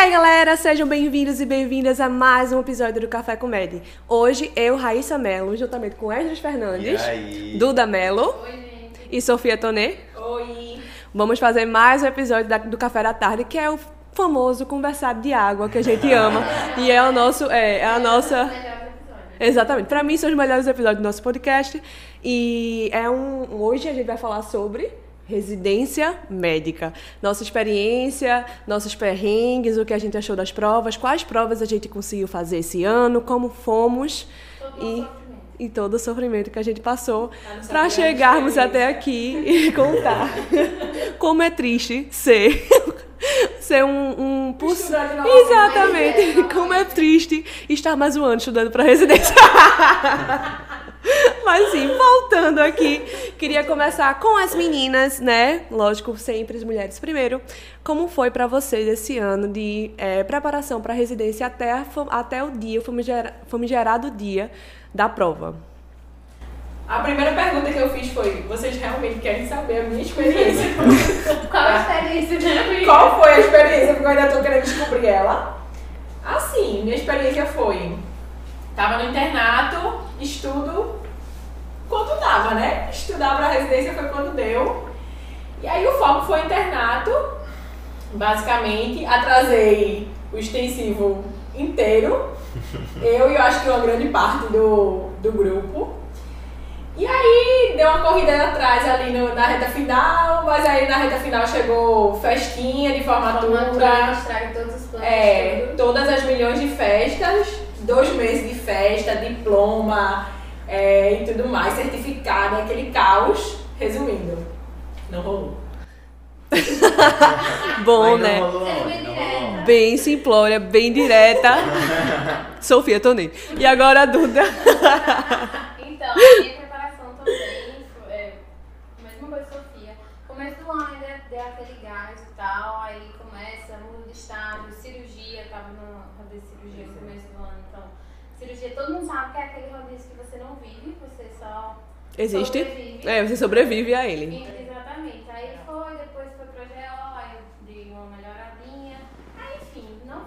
aí, galera, sejam bem-vindos e bem-vindas a mais um episódio do Café com Med. Hoje, eu, Raíssa Mello, juntamente com Esdras Fernandes? Duda Oi, gente. e Sofia Tonê, Oi. vamos fazer mais um episódio da- do Café da Tarde, que é o famoso conversado de água que a gente ama. e é o nosso, é, é a nossa... Melhor episódio. Exatamente. Pra mim, são os melhores episódios do nosso podcast. E é um. Hoje a gente vai falar sobre residência médica. Nossa experiência, nossos perrengues, o que a gente achou das provas, quais provas a gente conseguiu fazer esse ano, como fomos e, e todo o sofrimento que a gente passou pra grande chegarmos até aqui e contar como é triste ser. Ser um, um poss-. Exatamente. Como é triste estar mais um ano estudando para residência. Mas sim, voltando aqui, queria começar com as meninas, né? Lógico, sempre as mulheres primeiro. Como foi para vocês esse ano de eh, preparação para residência até, a até o dia, o famigera- famigerado dia da prova? A primeira pergunta que eu fiz foi: vocês realmente querem saber a minha experiência? Qual a experiência da vida? Qual foi a experiência? Porque eu ainda tô querendo descobrir ela. Assim, minha experiência foi: tava no internato, estudo quando dava, né? Estudar pra residência foi quando deu. E aí o foco foi internato. Basicamente, atrasei o extensivo inteiro. Eu e eu acho que uma grande parte do, do grupo. E aí deu uma corrida atrás ali no- na reta final, mas aí na reta final chegou festinha de Formatura, formatura. todos os planos. É, tudo. todas as milhões de festas, dois meses de festa, diploma é, e tudo mais, certificado, aquele caos. Resumindo, não rolou. Bom, né? rolou bem Não direta. rolou onde? Bem simplória, bem direta. Sofia Tonei. E agora a Duda. Então, a minha preparação também foi é, a mesma coisa que a Sofia. Começo do ano ainda deu aquele gás e tal, aí começa, muda de estágio, cirurgia, tava no rodízio de cirurgia no começo do ano, então, cirurgia, todo mundo sabe que é aquele rodízio que você não vive, você só Existe? sobrevive. É, você sobrevive a ele. Exatamente. Aí foi, depois foi pro GO, aí eu dei uma melhoradinha. Aí, enfim, não.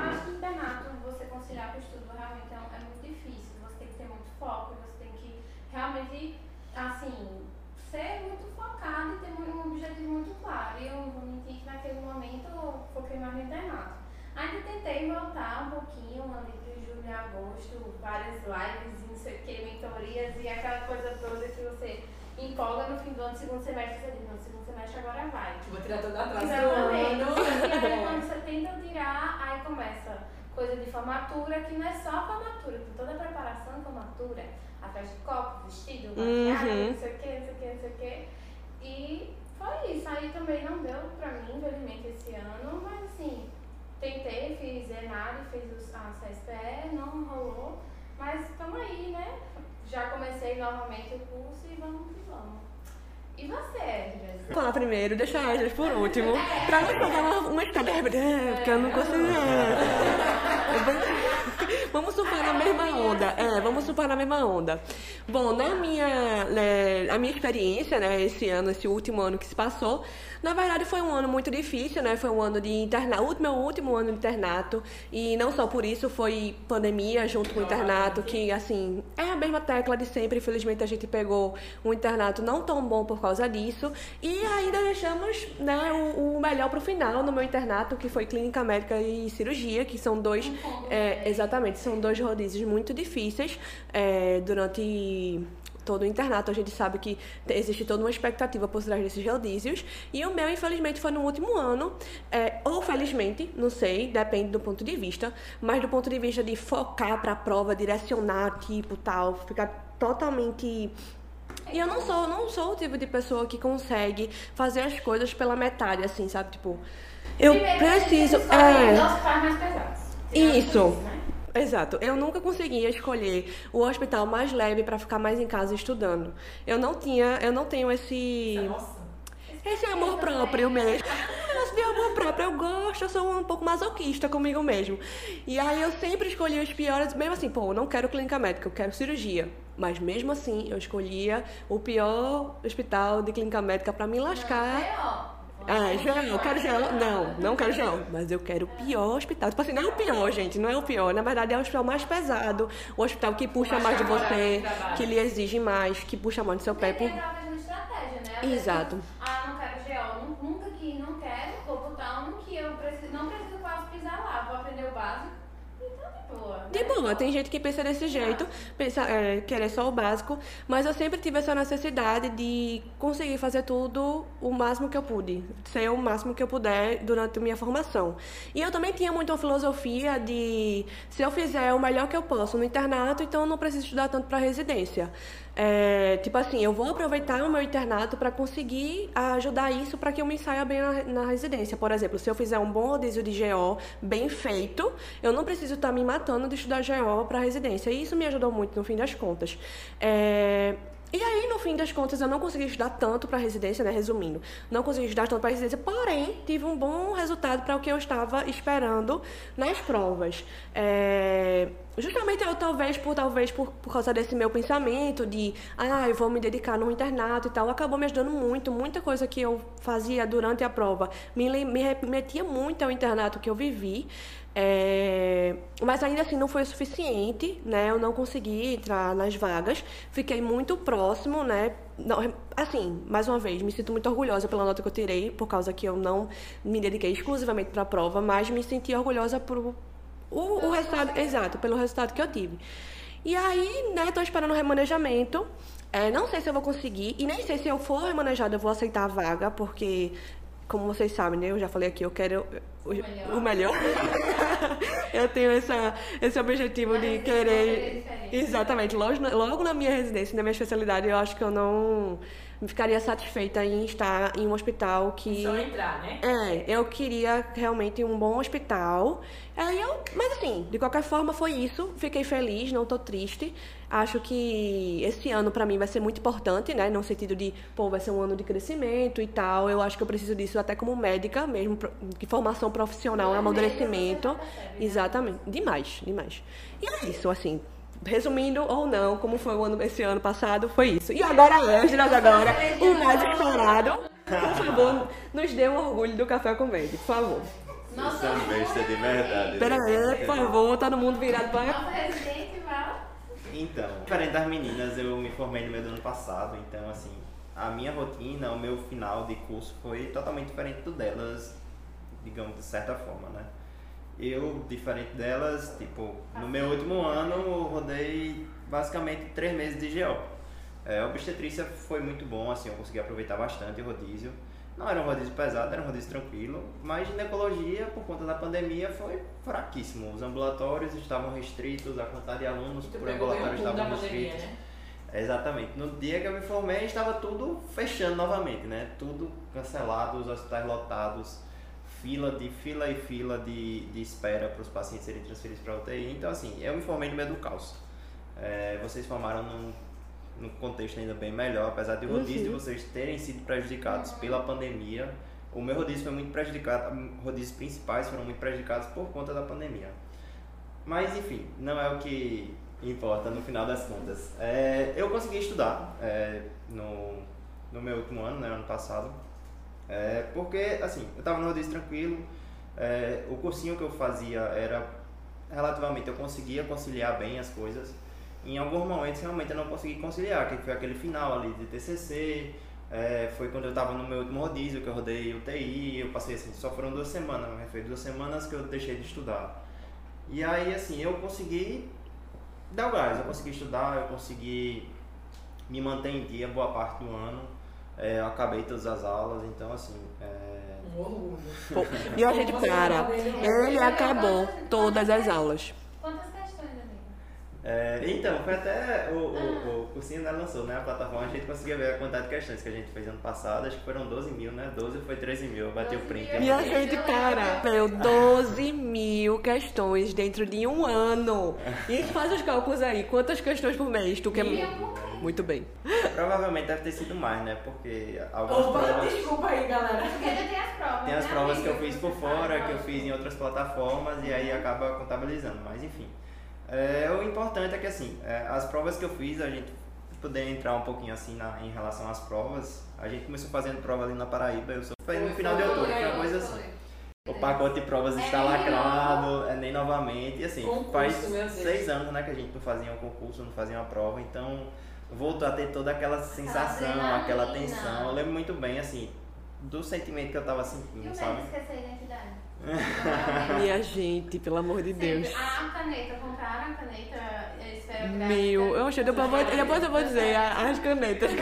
Acho que internato você conciliar com o estudo realmente é, um- é muito difícil. Você tem que ter muito foco, você tem que realmente, assim, ser muito focado e ter um um objetivo muito claro. E eu não vou mentir que naquele momento eu foquei mais no internato. Ainda tentei voltar um pouquinho, ali de julho e agosto, várias lives, não sei o que, mentorias e aquela coisa toda que você empolga no fim do ano, segundo semestre, você diz, no segundo semestre agora vai. Vou tirar todo atraso do Exatamente. ano. E aí quando você tenta tirar, aí começa coisa de formatura, que não é só formatura, tem toda a preparação de formatura, atrás de copo, vestido, maquiagem, Uhum. não sei o que, não sei o que, não sei o que. E foi isso. Aí também não deu pra mim, infelizmente, esse ano, mas assim, tentei, fiz ENAD, fiz a CSPE, não rolou, mas estamos aí, né? Já comecei novamente o curso e vamos que vamos. E você, Edras? Falar primeiro, deixar a Esdras por último. Pra não fazer uma, uma história. É, porque eu não consigo. é. Vamos surfar na mesma onda. É, vamos surfar na mesma onda. Bom, na minha, né, a minha experiência, né, esse ano, esse último ano que se passou, na verdade foi um ano muito difícil, né? Foi um ano de internato, meu último ano de internato. E não só por isso, foi pandemia junto com o internato, que assim, é a mesma tecla de sempre. Infelizmente a gente pegou um internato não tão bom por causa disso. E ainda deixamos né, o, o melhor pro final no meu internato, que foi clínica médica e cirurgia, que são dois. é, exatamente, são dois rodízios muito difíceis é, durante todo o internato. A gente sabe que te- existe toda uma expectativa por trás desses rodízios. E o meu, infelizmente, foi no último ano. é, ou felizmente, não sei, depende do ponto de vista. Mas do ponto de vista de focar pra prova, direcionar, tipo, tal, ficar totalmente. E eu não sou, não sou o tipo de pessoa que consegue fazer as coisas pela metade, assim, sabe? Tipo, eu Primeiro, preciso. É. é. pesados. Isso. né? Exato. Eu nunca conseguia escolher o hospital mais leve para ficar mais em casa estudando. Eu não tinha, eu não tenho esse Nossa. esse amor próprio mesmo. Esse de amor próprio, eu gosto, eu sou um pouco masoquista comigo mesmo. E aí eu sempre escolhia os piores, mesmo assim, pô, eu não quero clínica médica, eu quero cirurgia. Mas mesmo assim, eu escolhia o pior hospital de clínica médica para me lascar. É, ó. É, GO, quero GO. Não, não quero GO. Mas eu quero o pior hospital. Tipo assim, não é o pior, gente. Não é o pior. Na verdade, é o hospital mais pesado. O hospital que puxa mais de você, que lhe exige mais, que puxa mais do seu pé. Por... né? Exato. Ah, não quero GO, nu- nunca que não quero, vou botar um que eu preciso, não preciso quase pisar lá, vou aprender o básico. Então, de boa. Tem gente que pensa desse jeito, pensa, é, querer só o básico, mas eu sempre tive essa necessidade de conseguir fazer tudo o máximo que eu pude, ser o máximo que eu puder durante a minha formação. E eu também tinha muito uma filosofia de se eu fizer o melhor que eu posso no internato, então eu não preciso estudar tanto para residência. É, tipo assim, eu vou aproveitar o meu internato para conseguir ajudar isso para que eu me saia bem na, na residência. Por exemplo, se eu fizer um bom rodízio de GO bem feito, eu não preciso estar me matando de estudar GO para residência. E isso me ajudou muito no fim das contas. É, e aí, no fim das contas, eu não consegui estudar tanto para residência, né? Resumindo, não consegui estudar tanto para residência, porém, tive um bom resultado para o que eu estava esperando nas provas. É, Justamente eu, talvez, por talvez por, por causa desse meu pensamento de, ah, eu vou me dedicar no internato e tal, acabou me ajudando muito. Muita coisa que eu fazia durante a prova me, me remetia muito ao internato que eu vivi. É, mas ainda assim não foi o suficiente, né? Eu não consegui entrar nas vagas. Fiquei muito próximo, né? Não, assim, mais uma vez, me sinto muito orgulhosa pela nota que eu tirei, por causa que eu não me dediquei exclusivamente para a prova, mas me senti orgulhosa por, o, o resultado, exato, pelo resultado que eu tive. E aí, né, tô esperando o remanejamento. É, não sei se eu vou conseguir, e nem sei se eu for remanejada, eu vou aceitar a vaga, porque, como vocês sabem, né, eu já falei aqui, eu quero o, melhor. o melhor. eu tenho essa, esse objetivo Na de querer. Exatamente, logo logo na minha residência, na minha especialidade, eu acho que eu não ficaria satisfeita em estar em um hospital que. Só entrar, né? É, eu queria realmente um bom hospital. Aí eu, mas assim, de qualquer forma foi isso. Fiquei feliz, não tô triste. Acho que esse ano pra mim vai ser muito importante, né? No sentido de, pô, vai ser um ano de crescimento e tal. Eu acho que eu preciso disso até como médica mesmo, de formação profissional, Na amadurecimento. percebe, né? Exatamente. Demais, demais. E é isso, assim. Resumindo ou não, como foi o ano esse ano passado, foi isso. E agora, Ângela, agora, o mais esperado. Por favor, nos dê um orgulho do café com verde, por favor. Nossa, São besta de verdade. Pera aí, por favor, todo mundo virado para. nossa residente. Então, diferente das meninas, eu me formei no meio do ano passado, então assim, a minha rotina, o meu final de curso foi totalmente diferente do delas, digamos de certa forma, né? Eu, diferente delas, tipo, no meu último ano, eu rodei basicamente três meses de GO. É, obstetrícia foi muito bom, assim, eu consegui aproveitar bastante o rodízio. Não era um rodízio pesado, era um rodízio tranquilo, mas ginecologia, por conta da pandemia, foi fraquíssimo. Os ambulatórios estavam restritos, a quantidade de alunos Tu por ambulatório estavam restritos. né? Exatamente. No dia que eu me formei, estava tudo fechando novamente, né? Tudo cancelado, os hospitais lotados, fila de fila e fila de, de espera para os pacientes serem transferidos para UTI. Então, assim, eu me formei no meio do caos. É, vocês formaram num, num contexto ainda bem melhor, apesar de o rodízio de vocês terem sido prejudicados pela pandemia. O meu rodízio foi muito prejudicado, rodízios principais foram muito prejudicados por conta da pandemia. Mas enfim, não é o que importa no final das contas. É, eu consegui estudar é, no, no meu último ano, né, ano passado, é, porque assim, eu estava no rodízio tranquilo, é, o cursinho que eu fazia era relativamente, eu conseguia conciliar bem as coisas. Em alguns momentos realmente eu não consegui conciliar, que foi aquele final ali de TCC, é, foi quando eu estava no meu último rodízio, que eu rodei UTI, eu passei assim, só foram duas semanas, mas foi duas semanas que eu deixei de estudar. E aí, assim, eu consegui dar o gás, eu consegui estudar, eu consegui me manter em dia boa parte do ano, é, eu acabei todas as aulas, então, assim, é, Um. Pô, E a gente para. Ele acabou todas as aulas. Quantas questões? É, então, foi até o, o, o cursinho né, lançou, né? A plataforma, a gente conseguia ver a quantidade de questões que a gente fez ano passado, acho que foram 12 mil, né? 12 foi 13 mil, eu bati o 12 print. mil. E a gente para. Meu, 12 mil questões dentro de um ano. E faz os cálculos aí. Quantas questões por mês? Tu quer. Mil por mês. Muito bem. Provavelmente deve ter sido mais, né? Porque algumas Opa, provas. desculpa aí, galera. Porque ainda tem as provas. Tem as né, provas que eu fiz por fora, que eu lógico. fiz em outras plataformas e aí acaba contabilizando, mas enfim. É, o importante é que assim, é, as provas que eu fiz, a gente poder entrar um pouquinho assim na, em relação às provas, a gente começou fazendo prova ali na Paraíba, eu sou, foi no final de outubro, foi uma coisa assim. O pacote de provas É está lacrado, é nem novamente. E assim, Concurso, faz seis anos né, que a gente não fazia um concurso, não fazia uma prova, então voltou a ter toda aquela sensação, aquela, aquela tensão. Eu lembro muito bem, assim, do sentimento que eu tava sentindo, eu sabe? esquecer a identidade. Minha gente, pelo amor de Deus. Ah, a caneta, compraram a caneta esferográfica. Meu, eu achei, depois, depois eu vou dizer as canetas.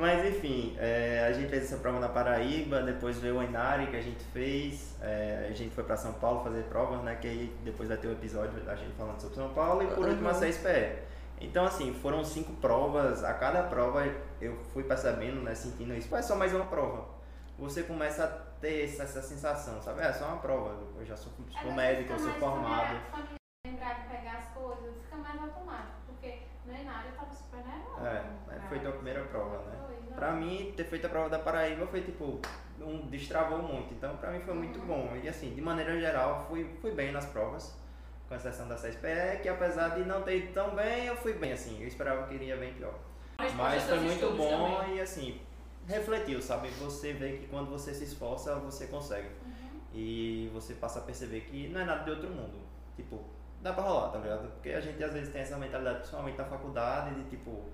Mas enfim, é, a gente fez essa prova na Paraíba, depois veio o Inari que a gente fez, é, a gente foi para São Paulo fazer provas, né? Que aí depois vai ter o um episódio da gente falando sobre São Paulo e por uhum. último a 6PE. Então assim, foram cinco provas, a cada prova eu fui percebendo, né, sentindo isso, é só mais uma prova. Você começa a ter essa, essa sensação, sabe? É só uma prova, eu já sou, É, sou médico, eu sou formado. familiar- familiar, Lembrar de pegar as coisas, fica mais automático, porque no Enário eu tava super nervosa. É, aí foi tua primeira prova, né? Foi. Pra mim, ter feito a prova da Paraíba foi tipo, um, destravou muito. Então, pra mim foi muito bom. E assim, de maneira geral, fui, fui bem nas provas, com exceção da CSPE, que apesar de não ter ido tão bem, eu fui bem assim. Eu esperava que iria bem pior. Mas, foi muito bom também. e assim, refletiu, sabe? Você vê que quando você se esforça, você consegue. Uhum. E você passa a perceber que não é nada de outro mundo. Tipo, dá pra rolar, tá ligado? Porque a gente às vezes tem essa mentalidade, principalmente na faculdade, de tipo,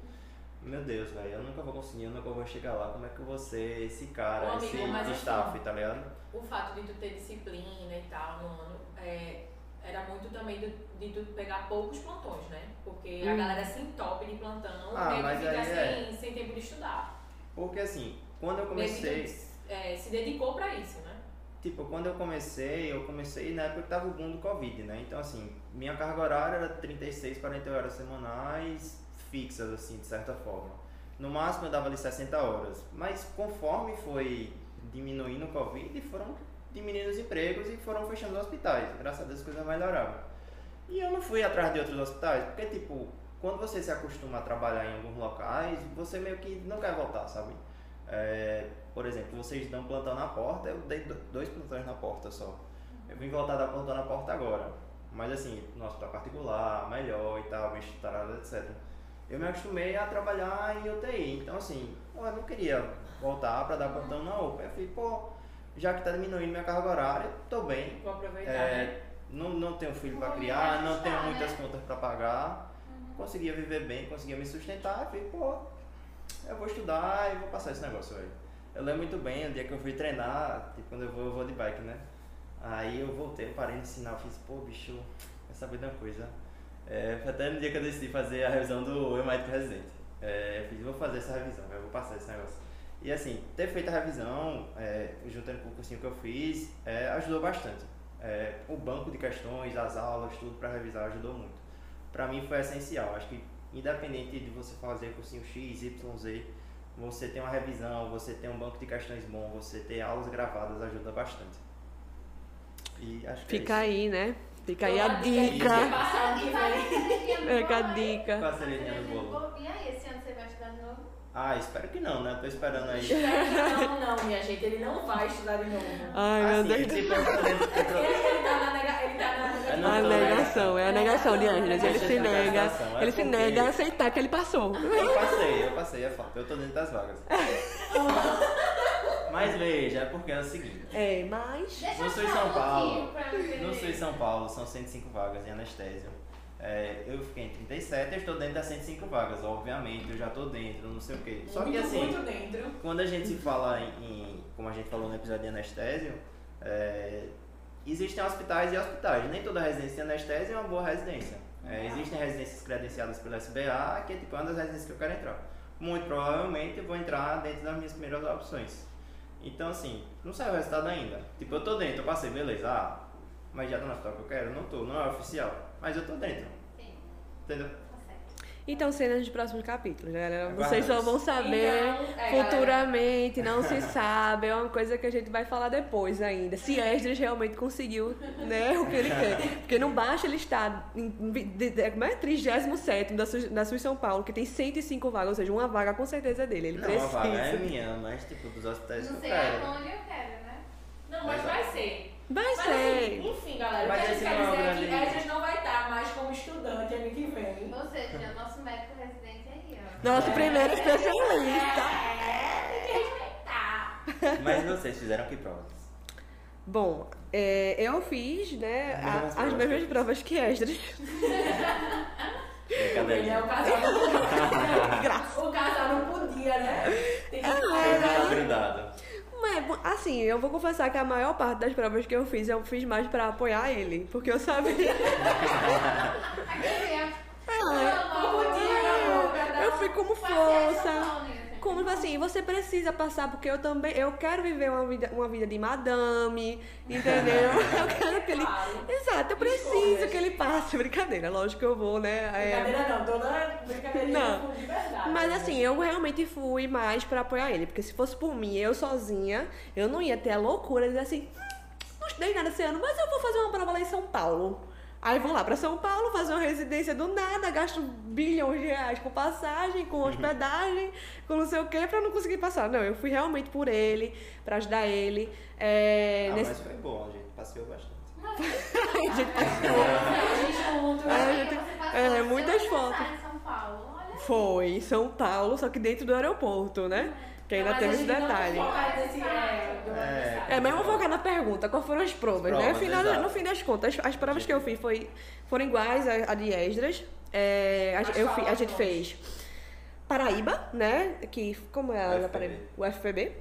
meu Deus, velho, eu nunca vou conseguir, eu nunca vou chegar lá, como é que ser esse cara, esse mas assim, staff, tá ligado? O fato de tu ter disciplina e tal no ano é, era muito também de, tu pegar poucos plantões, né? Porque a Hum. galera se entope de plantão Ah, meio mas que fica aí sem, é. sem tempo de estudar. Porque assim, quando eu comecei, tu, é, se dedicou pra isso, né? tipo, quando eu comecei, eu comecei na época que tava o boom do Covid, né? Então assim, minha carga horária era 36, 40 horas semanais, fixas, assim, de certa forma. No máximo eu dava ali 60 horas. Mas conforme foi diminuindo o Covid, foram diminuindo os empregos e foram fechando os hospitais. Graças a Deus as coisas melhoraram. E eu não fui atrás de outros hospitais, porque tipo, quando você se acostuma a trabalhar em alguns locais, você meio que não quer voltar, sabe? É, por exemplo, vocês dão plantão na porta, eu dei do- dois plantões na porta só. Eu vim voltar a dar plantão na porta agora. Mas assim, no hospital particular, melhor e tal, bem estruturado, etc. Eu me acostumei a trabalhar em UTI, então assim, eu não queria voltar para dar plantão na UPA. Eu falei, pô, já que tá diminuindo minha carga horária, tô bem. Vou aproveitar, É, né? não, não tenho filho para criar, não tenho muitas né? contas para pagar, conseguia viver bem, conseguia me sustentar. Eu falei, pô, eu vou estudar e vou passar esse negócio aí. Eu lembro muito bem o dia que eu fui treinar, tipo, quando eu vou, eu vou de bike, né? Aí eu voltei, eu parei no sinal, fiz, pô, bicho, quer saber de uma coisa? É, foi até no dia que eu decidi fazer a revisão do Eu Residente. É, eu fiz, vou fazer essa revisão, eu vou passar esse negócio. E assim, ter feito a revisão, é, juntando com o cursinho que eu fiz, é, ajudou bastante. É, o banco de questões, as aulas, tudo para revisar ajudou muito. Para mim foi essencial. Acho que independente de você fazer cursinho X, Y, Z, você ter uma revisão, você ter um banco de questões bom, você ter aulas gravadas ajuda bastante. E acho que Fica é aí, né? Fica aí a dica dica. ser cerejinha no Fica a dica. a bolo? E aí, esse ano você vai estudar de novo? Ah, espero que não, né? Tô esperando aí. Não, não, minha gente, ele não vai estudar de novo. Ai, meu assim, Deus. tipo, Ele, ele tá na tá na Eu não A negação, é a negação de Ângeles. Ele se nega, negação, é ele se nega a aceitar que ele passou. Eu passei, eu passei, é fato. Eu tô dentro das vagas. Mas veja, é porque é o seguinte. É, mas. No Sul São Paulo. No Sul São Paulo são 105 vagas em anestésio. É, eu fiquei em 37, eu estou dentro das 105 vagas, obviamente, eu já estou dentro, não sei o quê. Só que muito, assim, muito dentro. quando a gente se fala em, como a gente falou no episódio de anestésio, é, existem hospitais e hospitais. Nem toda residência de anestésio é uma boa residência. É, existem residências credenciadas pela SBA, que é tipo uma das residências que eu quero entrar. Muito provavelmente vou entrar dentro das minhas primeiras opções. Então assim, não saiu o resultado ainda. Tipo, eu tô dentro, eu passei, beleza. Ah, mas já tá no hospital que eu quero? Não tô, não é oficial. Mas eu tô dentro. Sim, Entendeu? tá certo. Então, cenas de próximos capítulos, galera. Vocês só vão saber Então, é, futuramente, não se sabe. É uma coisa que a gente vai falar depois ainda. Se Esdras realmente conseguiu né, o que ele quer. Porque não basta ele estar em como é? 37 da, Su- da Sul São Paulo, que tem 105 vagas, ou seja, uma vaga com certeza é dele. Ele não, precisa. vaga é minha, mas tipo, dos hospitais Não sei aonde eu quero, né? Não, mas vai ser. Vai Mas ser. assim, enfim, galera, o Mas que a gente quer não é o dizer é que grande- Esdras não vai estar mais como estudante ano que vem. Ou seja, nosso médico Nosso primeiro especialista. É, tem que respeitar. Mas vocês fizeram que provas? Bom, é, eu fiz, né, As a- mesmas as provas mesmas provas que Esdras. Ele é o casal não Graças. O casal não podia, né? Tem que Ah, Foi é, bom, assim, eu vou confessar que a maior parte das provas que eu fiz, eu fiz mais pra apoiar ele. Porque eu sabia. Aquele é. Como dia, Eu fui como força. Como assim, você precisa passar, porque eu também, eu quero viver uma vida, uma vida de madame, entendeu? Eu quero que ele. Claro. Exato, eu preciso Escolhas. que ele passe. Brincadeira, lógico que eu vou, né? é, Brincadeira não, toda brincadeirinha Não. de verdade. Mas né? assim, eu realmente fui mais pra apoiar ele, porque se fosse por mim, eu sozinha, eu não ia ter a loucura de dizer assim, "Hum, não estudei nada esse ano, mas eu vou fazer uma prova lá em São Paulo. Aí vou lá pra São Paulo, fazer uma residência do nada, gasto bilhões de reais com passagem, com hospedagem, com não sei o que, pra não conseguir passar. Não, eu fui realmente por ele, pra ajudar ele. É, Ah, nesse- mas foi bom, a gente passeou bastante. Ai, gente, passou. junto. É, gente, é, muitas fotos. em São Paulo. Olha Foi em São Paulo, só que dentro do aeroporto, né? Que ainda teve a esse detalhe. é, É. É, mas vamos focar na pergunta, qual foram as provas, As né? provas, Final, exato. no fim das contas, as, as provas que eu fiz foi, foram iguais à, à de Esdras. É, a, eu, a gente fez Paraíba, né? Que, como é a da UFPB. Paraíba? O FPB.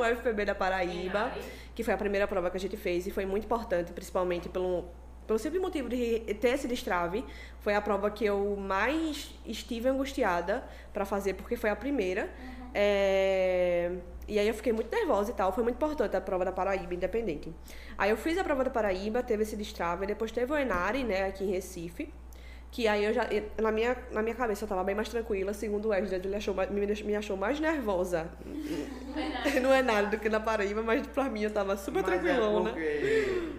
o FPB da Paraíba, que foi a primeira prova que a gente fez e foi muito importante, principalmente pelo, pelo simples motivo de ter esse destrave. Foi a prova que eu mais estive angustiada pra fazer, porque foi a primeira. É, E aí eu fiquei muito nervosa e tal. Foi muito importante a prova da Paraíba, independente. Aí eu fiz a prova da Paraíba, teve esse destrave, e depois teve o Enari, né, aqui em Recife. Que aí eu já. Na minha, na minha cabeça eu tava bem mais tranquila, segundo o Esdras, ele achou, me, me achou mais nervosa no Enari do que na Paraíba, mas pra mim eu tava super Mas tranquilão, é né?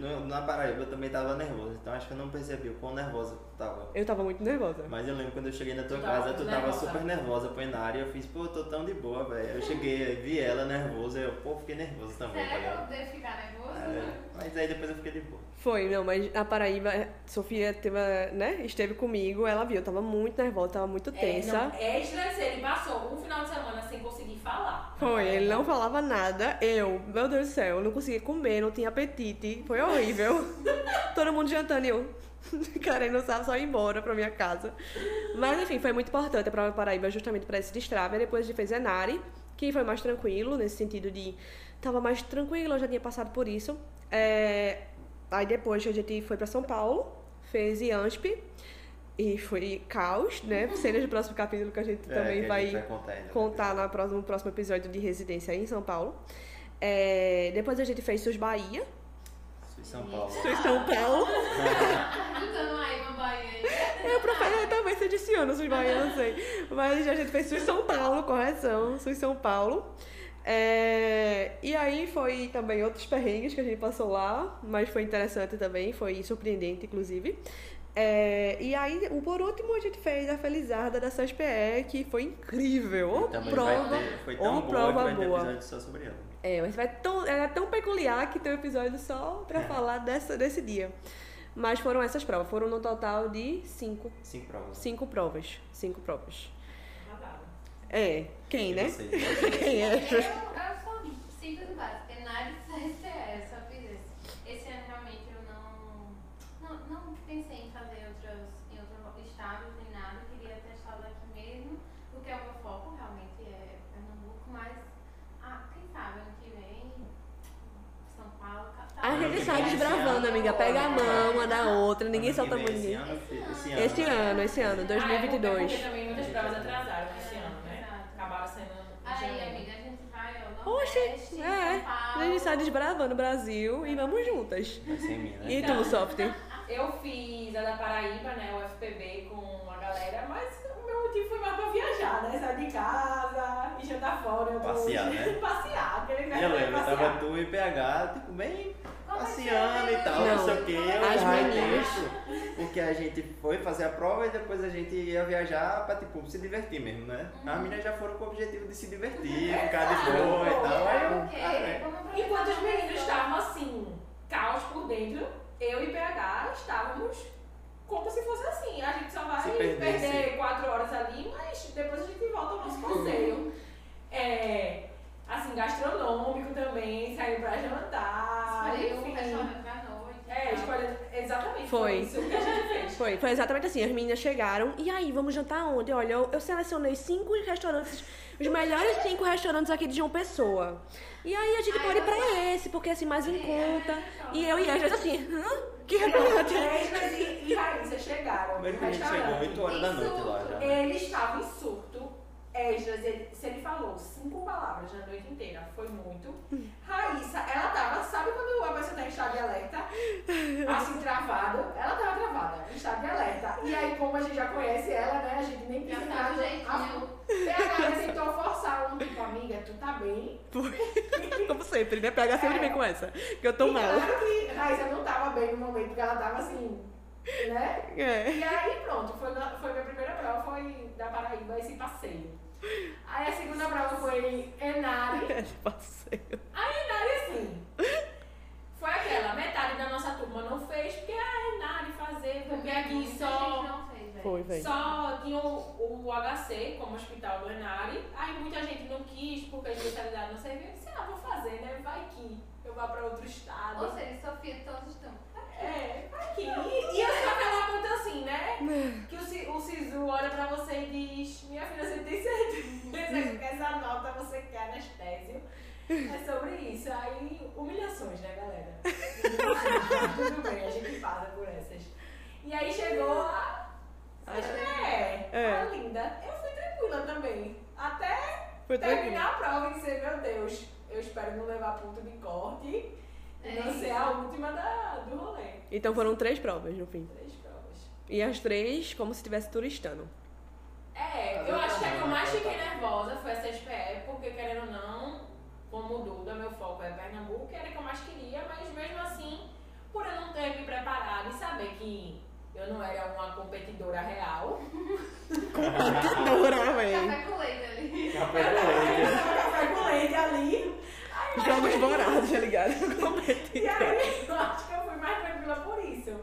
No- na Paraíba eu também tava nervoso, então acho que eu não percebi o quão nervosa eu tava. Eu tava muito nervosa. Mas eu lembro quando eu cheguei na tua Tu tava casa, tu tava nervosa. super nervosa pro Enari, eu fiz, pô, eu tô tão de boa, velho. Eu cheguei, vi ela nervosa, eu, pô, fiquei nervoso também, tá eu ligado? devo ficar nervoso? É, mas aí depois eu fiquei de boa. Foi, não, mas na Paraíba, Sofia teve, né, esteve comigo, ela viu, eu tava muito nervosa, tava muito É, tensa. não, Esdras, ele passou um final de semana sem conseguir falar. Foi, ele não falava nada. Eu, meu Deus do céu, eu não conseguia comer, não tinha apetite. Foi horrível. Todo mundo jantando e eu querendo sabe, só ir embora pra minha casa. Mas enfim, foi muito importante a prova Paraíba justamente pra esse destrave. Depois a gente fez Enari, que foi mais tranquilo, nesse sentido de. Tava mais tranquilo, eu já tinha passado por isso. É, Aí depois a gente foi pra São Paulo, fez IANSP. E foi caos, né? Cenas do próximo capítulo que a gente É, também a vai gente vai contar ainda. contar na próxima, no próximo episódio de residência aí em São Paulo. É, depois a gente fez Sus Bahia. Sul São Paulo. Sus São Paulo. Então aí, uma Bahia aí. Eu professor também se adiciona Sus Bahia, não sei. Mas a gente fez Sus São Paulo, correção. Sus São Paulo. É, e aí foi também outros perrengues que a gente passou lá, mas foi interessante também, foi surpreendente, inclusive. É, e aí, o- por último, a gente fez a Felizarda da CSPE, que foi incrível. Também prova, vai ter, foi tão boa que prova vai ter boa. episódio só sobre ela. É, mas vai tão, era tão peculiar que tem um episódio só pra falar dessa, desse dia. Mas foram essas provas, foram no total de cinco, Cinco provas. cinco provas. Cinco provas. É, quem, né? Quem é? Eu, eu sou simples e básica, nada de CSE, eu só fiz esse. Esse ano realmente eu não, não, não pensei em fazer outros, em outros estados nem nada, queria testar daqui mesmo, porque é o meu foco realmente é Pernambuco, mas ah, quem sabe ano que vem, São Paulo, tá, A gente que sai desbravando, amiga. Pega a mão, uma da outra, ninguém que solta a mão ninguém. Esse ano, esse ano. Esse ano, esse ano, Ah, é porque 2022. também muitas provas atrasaram né? Exato. Acabaram saindo em Aí, amiga, a gente vai ao Oxe, Nordeste, é. A gente sai desbravando o Brasil e vamos juntas. Vai ser mim, né? E tu, Soft? Eu fiz a da Paraíba, né, o FPB com a galera, mas o meu motivo foi mais pra viajar, né? Sair de casa e jantar fora. eu tô- Passear, né? passear, aquele negócio eu lembro, passear. tava tu e PH, tipo, bem passeando e tal, Não, não, sei o que. as meninas. Porque a gente foi fazer a prova e depois a gente ia viajar pra, tipo, se divertir mesmo, né? Uhum. As meninas já foram com o objetivo de se divertir, ficar de boa e tal. Aí eu, Ok, ah, é. Enquanto os meninos estavam assim, caos por dentro, eu e PH estávamos como se fosse assim. A gente só vai perder quatro horas ali, mas depois a gente volta ao nosso passeio. É, assim, gastronômico também, saiu pra jantar. Um restaurante pra noite. É, escolhendo. Exatamente. Foi. isso que a gente fez. Foi, foi exatamente assim. As meninas chegaram. E aí, vamos jantar onde? Olha, eu, eu selecionei cinco restaurantes, os melhores cinco restaurantes aqui de João Pessoa. E aí a gente Ai, pode ir pra esse, porque é assim mais em É, conta. é, E eu e Angela assim, hã? Que restaurante? é esse? E, e Raíssa chegaram. Primeiro no que a gente chegou restaurante. 8 horas da noite lá já. Ele estava em surto. Esdras, ele, se ele falou cinco palavras na noite inteira, foi muito. Raíssa, ela tava, sabe quando a pessoa tá em estado de alerta? Assim, travado. Ela tava travada, em estado de alerta. E aí, como a gente já conhece ela, né? A gente nem do nada. PH tentou forçar um tipo, amiga, tu tá bem? Como sempre, né? PH sempre vem com essa. Que eu tô e mal. claro que Raíssa não tava bem no momento, porque ela tava assim, né? É. E aí pronto, foi, na- foi minha primeira prova, foi da Paraíba, esse passeio. Aí a segunda prova foi Enari. Passeio. A Enari, assim, foi aquela, metade da nossa turma não fez, porque a Enari fazer, porque aqui só, não fez, velho. Foi, velho. só tinha o, o HC como hospital do Enari. Aí muita gente não quis, porque a especialidade não servia. Eu disse, ah, vou fazer, né? Vai que eu vá pra outro estado. Ou seja, Sofia, todos estão. É, aqui. E, e eu sou aquela puta assim, né? Que o, o Sisu olha pra você e diz: Minha filha, você tem certeza que essa nota você quer anestésio? É sobre isso. Aí, humilhações, né, galera? Tudo bem, a gente passa por essas. E aí chegou a. É, É. a linda. Eu fui tranquila também. Até terminar a prova e dizer: Meu Deus, eu espero não levar ponto de corte. É não isso. ser a última da, do rolê. Então foram três provas no fim. Três provas. E as três como se estivesse turistando. É, eu acho que a que eu mais fiquei nervosa foi a CSPE, porque querendo ou não, como Duda, meu foco é Pernambuco, era a que eu mais queria, mas mesmo assim, por eu não ter me preparado e saber que eu não era uma competidora real, Dura, velho. Café com leite ali. Café com leite. tomando café com leite ali. Aí, Jogos vorados, tá ligado? E aí, eu acho que eu fui mais tranquila por isso.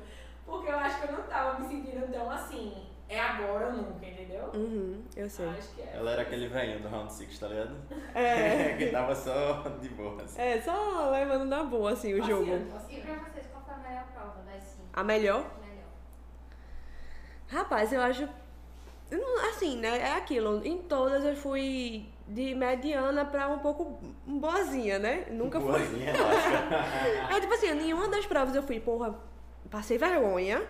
Porque eu acho que eu não tava me sentindo tão assim, é agora ou nunca, entendeu? Uhum, eu sei. Acho que é. Ela era aquele velhinho do Round 6, tá ligado? É. que tava só de boa. assim. É, só levando na boa, assim, o jogo. Passeando, E pra vocês, qual foi a melhor prova das cinco? A melhor? Melhor. Rapaz, eu acho. Assim, né? É aquilo. Em todas eu fui de mediana pra um pouco boazinha, né? Nunca fui. Boazinha, relaxa. É tipo assim, nenhuma das provas eu fui, porra, passei vergonha.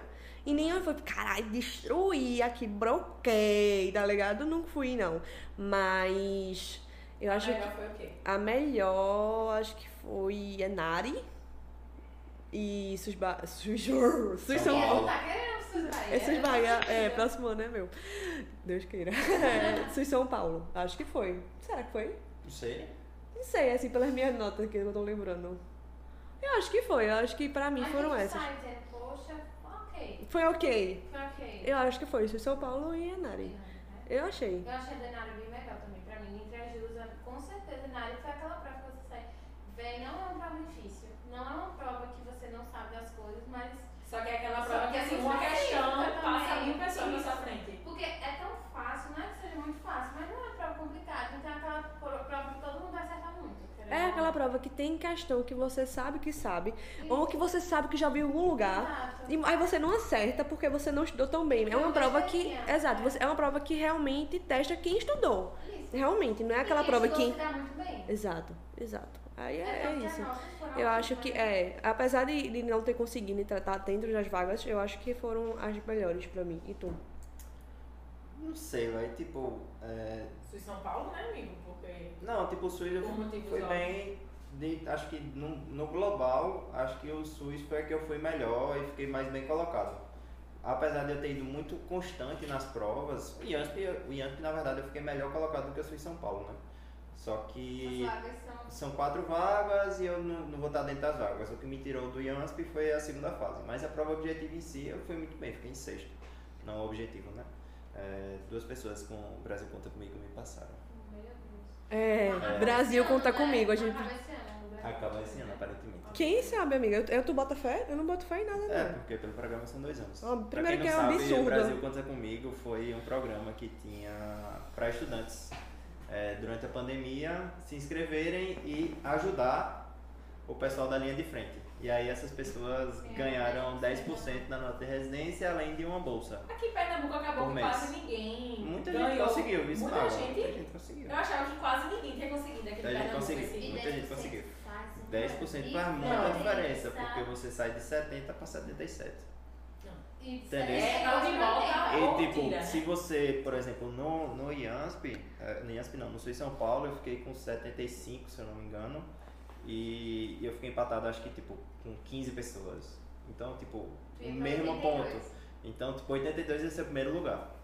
E nenhuma foi, caralho, destruí aqui, broquei, tá ligado? Não fui, não. Mas eu acho Melhor que foi o quê? a melhor, acho que foi Enari. E Susba... Sus... Sus São Ele Paulo. tá querendo sujar. É é, próximo ano é meu. Deus queira. É, São Paulo, acho que foi. Será que foi? Não sei. Não sei, assim, pelas minhas notas que eu tô lembrando. Eu acho que foi, eu acho que pra mim Mas foram a essas. sai dizendo, poxa, ok. Foi ok. Foi ok. Eu acho que foi Sus São Paulo e Enari. Eu achei. Eu achei a Denari bem legal também. Pra mim, entre as duas, com certeza, Denari foi aquela prova que você sai. Véi, não é uma prova difícil. Não é uma prova que você não sabe das coisas, mas. Só que é aquela Só prova que que é assim, muito uma difícil questão também. passa mil pessoas na Isso. sua frente. Porque é tão fácil, não é que seja muito fácil, mas não é uma prova complicada. Então é aquela pro- prova que todo mundo vai acertar muito. querendo É ou aquela não. Prova que tem questão que você sabe que sabe, ou que você sabe que já viu em algum lugar, Exato. e aí você não acerta porque você não estudou tão bem. É uma prova que. experiência, Exato, é. você- é uma prova que realmente testa quem estudou. Isso. Realmente, não é aquela E prova que. muito bem. Exato, exato. Aí é, é isso. Eu acho que, é, apesar de, de não ter conseguido tratar dentro das vagas, eu acho que foram as melhores pra mim. E tu? Não sei, vai, tipo. É... Sul São Paulo, né, amigo? Porque. Não, tipo, o motivos foi bem. De- acho que no, no global, acho que o SUS foi a que eu fui melhor e fiquei mais bem colocado. Apesar de eu ter ido muito constante nas provas, o IANSP, o IANSP na verdade eu fiquei melhor colocado do que o SUS São Paulo, né? Só que. São. São quatro vagas e eu não, não vou estar dentro das vagas. O que me tirou do IANSP foi a segunda fase. Mas a prova objetiva em si eu fui muito bem, fiquei em sexto. Não objetivo, né? É, duas pessoas com o Brasil Conta Comigo me passaram. Meu Deus. É, Acaba Brasil conta comigo. A gente. Acaba esse ano, esse ano, aparentemente. Quem sabe, amiga? Eu, eu tu bota fé? Eu não boto fé em nada, É, não. porque pelo programa são dois anos. Pra primeiro quem que não é um sabe, absurdo. O Brasil Conta Comigo foi um programa que tinha para estudantes é, durante a pandemia se inscreverem e ajudar o pessoal da linha de frente. E aí essas pessoas Sim, ganharam 10%. 10% na nota de residência, além de uma bolsa. Aqui em Pernambuco acabou que mês. quase ninguém. Muita ganhou. gente conseguiu, viu? Muita Mauro? gente. Muita gente conseguiu. Eu achava que quase ninguém tinha conseguido aqui em Pernambuco. conseguiu. Muita gente conseguiu. Faz uma 10% faz muita Não. diferença, porque você sai de 70 para 77. E Entendeu? É, é E tipo, tira, né? se você, por exemplo, no, no IANSP, eh, no IANSP não, no Sul e São Paulo, eu fiquei com 75, se eu não me engano. E eu fiquei empatado, acho que tipo, com 15 pessoas. Então, tipo, o mesmo 82. ponto. Então, tipo, 82 ia ser o primeiro lugar.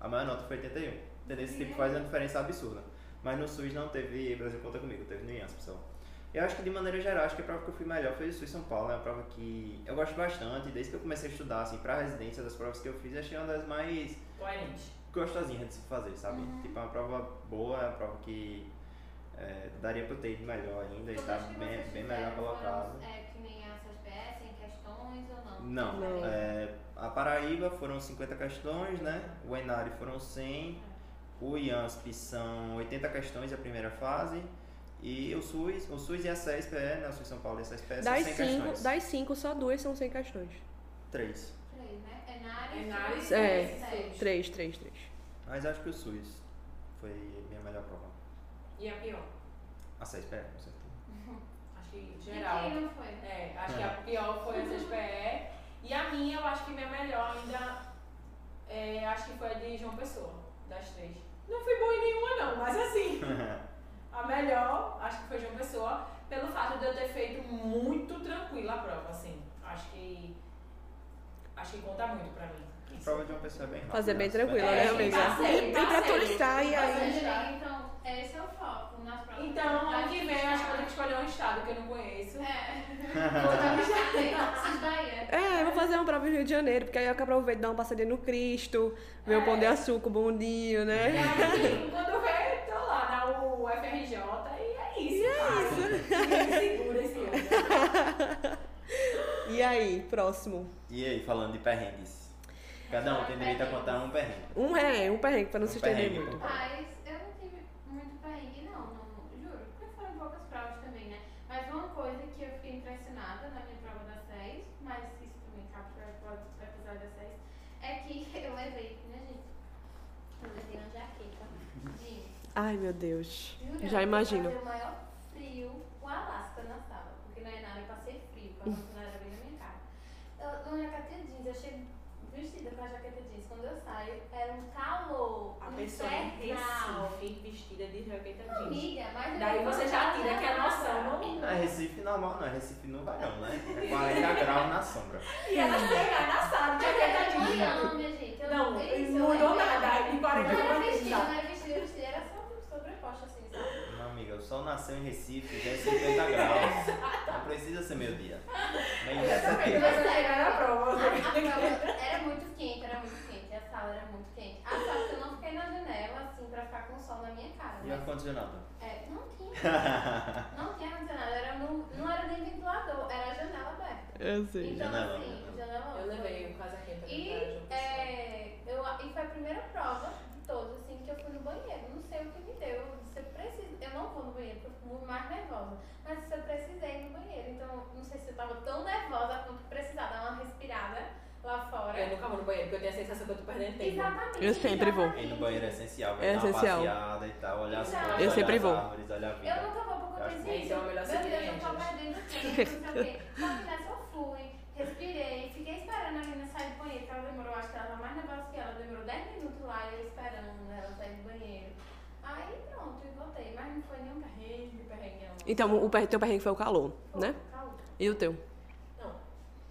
A maior nota foi 81. Entendeu? Esse tipo faz uma diferença absurda. Mas no SUS não teve Brasil Conta Comigo, teve no IANSP só. Eu acho que de maneira geral, acho que a prova que eu fui melhor foi o SUS São Paulo. É uma prova que eu gosto bastante. Desde que eu comecei a estudar, assim, pra residência das provas que eu fiz, achei uma das mais Coerente. gostosinha de se fazer, sabe? Uhum. Tipo, é uma prova boa, é uma prova que é, daria pra eu ter ido melhor ainda e tá bem, bem melhor colocado. foram, É, que nem a CSPS, em questões ou não? Não, Não. é, a Paraíba foram 50 questões, né? O Enari foram 100, o IANSP são 80 questões a primeira fase e o SUS, o SUS e a CSPE, né? O SUS São Paulo e a CSPE são Das 100 cinco, questões. das cinco, só duas são 100 questões. Três. Três, né? Enares, Enares, SUS, é. SUS. Três, três, três. Mas acho que o SUS foi minha melhor prova. E a pior? A CSPE, com certeza. Acho que E geral. quem não foi? É, acho que a pior foi a CSPE. E a minha, eu acho que minha melhor ainda, é, acho que foi a de João Pessoa, das três. Não fui boa em nenhuma não, mas assim, a melhor, acho que foi João Pessoa, pelo fato de eu ter feito muito tranquila a prova, assim. Acho que, acho que conta muito pra mim. Isso. prova de uma pessoa é bem rápida. Fazer bem tranquila, É, né, amiga? passei, E, e pra turistar, e aí? Então, esse é o foco nas provas. Então, ano que vem, eu acho que eu tenho que escolher um estado que eu não conheço. É. É, eu vou fazer uma prova no Rio de Janeiro, porque aí eu aproveito de dar uma passadinha no Cristo, ver o É. Pão de Açúcar, o bondinho, E né? aí, quando eu na UFRJ e é isso. E é isso. Segura esse. E aí, próximo. E aí, falando de perrengues? Cada um tem direito a contar um perrengue. Um é, um perrengue, pra não se Um estender perrengue, muito. Mas eu não tive muito perrengue, não, não, juro. Porque foram poucas provas também, né? Mas uma coisa que eu fiquei impressionada na minha prova da SES, mas isso também cabe para o episódio da SES, é que eu levei, né, gente? Eu levei uma jaqueta. Ai, meu Deus. Juro, Já imagino. Fazer o maior frio, o Alasca na sala. Porque na Enara eu passei frio, com a funcionária bem na minha cara. Eu, uma jaqueta jeans, eu cheguei vestida com a jaqueta jeans. Quando eu saio, era um calor. A um pessoa em infernal. Recife vestida de jaqueta jeans. Amiga, mas Daí não você já tira que a nada. noção não- Não é Recife normal, não. É Recife no verão, né? É 40 graus na sombra. E ela chega na sala de jaqueta jeans. manhã, minha gente. Eu, Não, isso, não eu mudou nada. Em 40 Não era graus. vestido, não era vestido, vestido. Era só sobreposta assim, sabe? Não, amiga, o sol nasceu em Recife, já é 50 graus. Não precisa ser meio-dia. É Eu também, 70. mas aí era a prova. A, a era muito quente, era muito quente. A sala era muito quente. A sorte que eu não fiquei na janela, assim, pra ficar com o sol na minha cara. E o Mas, ar-condicionado? é, não tinha. Não tinha ar-condicionado. Era no, não era nem ventilador, era a janela aberta. Eu sei. Então, Janela, assim, janela Eu levei o casaquinho pra E, é, eu, e foi a primeira prova todas, assim, que eu fui no banheiro. Não sei o que me deu. Se eu preciso, eu não vou no banheiro, porque eu fico muito mais nervosa. Mas se eu precisei ir no banheiro. Então, não sei se eu tava tão nervosa a ponto de precisar dar uma respirada lá fora. Eu nunca vou no banheiro, porque eu tenho a sensação que eu tô perdendo tempo. Exatamente. Eu sempre vou. Ir no banheiro é essencial, vai É dar uma essencial. passeada e tal, olhar as coisas, Eu sempre vou. árvores, olhar a vida. Eu nunca vou porque eu Acho penso que isso. esse é o melhor Meu Deus, eu tô perdendo tempo, não sei o quê. Só que nessa eu fui, respirei, fiquei esperando a menina sair do banheiro, que ela demorou, acho que ela tava mais nervosa que ela, demorou 10 minutos lá e eu esperando ela sair do banheiro. Aí pronto, e voltei, mas não foi nenhum perrengue, perrengue não. Então, o per- teu perrengue foi o calor, né? Calma. E o teu? Não.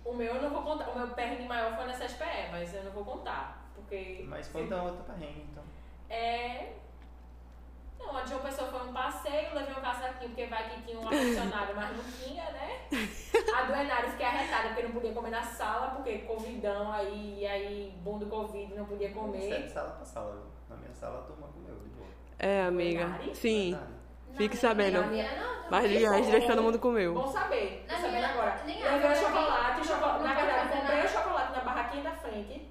O meu eu não vou contar. O meu perrengue maior foi nessa SPE, mas eu não vou contar. Porque. Mas conta outra perrengue, então. É. Não, a de uma pessoa foi um passeio, levei um casaquinho, porque vai que tinha um ar-condicionado, mas não tinha, né? A do Enário fiquei arretada, porque não podia comer na sala, porque covidão aí, e aí, bom do Covid, não podia comer. de sala pra sala, viu? Na minha sala a turma comeu, de boa. É, amiga. Verdade? Sim. Verdade. Fique Na sabendo. não, também. Mas aliás, deixou todo mundo comeu. Bom saber, tô sabendo minha- agora. Levei o chocolate, chocolate. não Na verdade, comprei o chocolate na barraquinha da frente,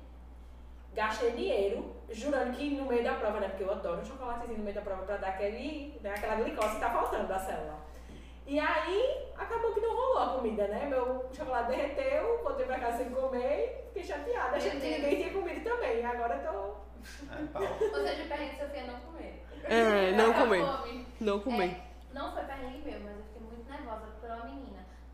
gastei dinheiro, jurando que no meio da prova, né? Porque eu adoro um chocolatezinho no meio da prova pra dar aquele, né, aquela glicose que tá faltando da célula. E aí, acabou que não rolou a comida, né? Meu chocolate derreteu, voltei pra casa sem comer, fiquei chateada. Achei que ninguém tinha comido também. Agora eu tô. Ai, pau. Ou seja, perrengue Sofia não comer. É, não comer. come. Não comer. É, não foi perrengue meu, mas eu fiquei muito nervosa pela menina.